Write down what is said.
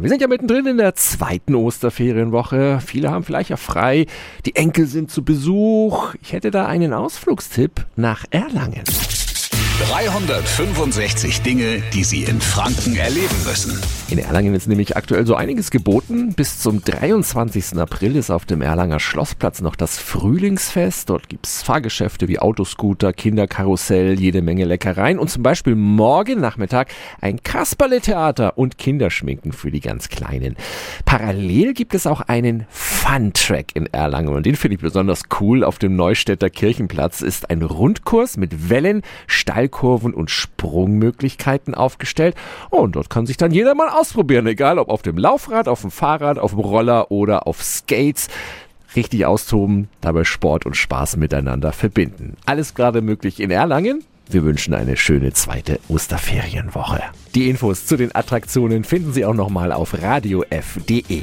Wir sind ja mittendrin in der zweiten Osterferienwoche. Viele haben vielleicht ja frei. Die Enkel sind zu Besuch. Ich hätte da einen Ausflugstipp nach Erlangen. 365 Dinge, die Sie in Franken erleben müssen. In Erlangen ist nämlich aktuell so einiges geboten. Bis zum 23. April ist auf dem Erlanger Schlossplatz noch das Frühlingsfest. Dort gibt's Fahrgeschäfte wie Autoscooter, Kinderkarussell, jede Menge Leckereien und zum Beispiel morgen Nachmittag ein Kasperle-Theater und Kinderschminken für die ganz Kleinen. Parallel gibt es auch einen Fun-Track in Erlangen und den finde ich besonders cool. Auf dem Neustädter Kirchenplatz ist ein Rundkurs mit Wellen, Steilkurven und Sprungmöglichkeiten aufgestellt. Und dort kann sich dann jeder mal ausprobieren, egal ob auf dem Laufrad, auf dem Fahrrad, auf dem Roller oder auf Skates richtig austoben, dabei Sport und Spaß miteinander verbinden. Alles gerade möglich in Erlangen. Wir wünschen eine schöne zweite Osterferienwoche. Die Infos zu den Attraktionen finden Sie auch nochmal auf radiof.de.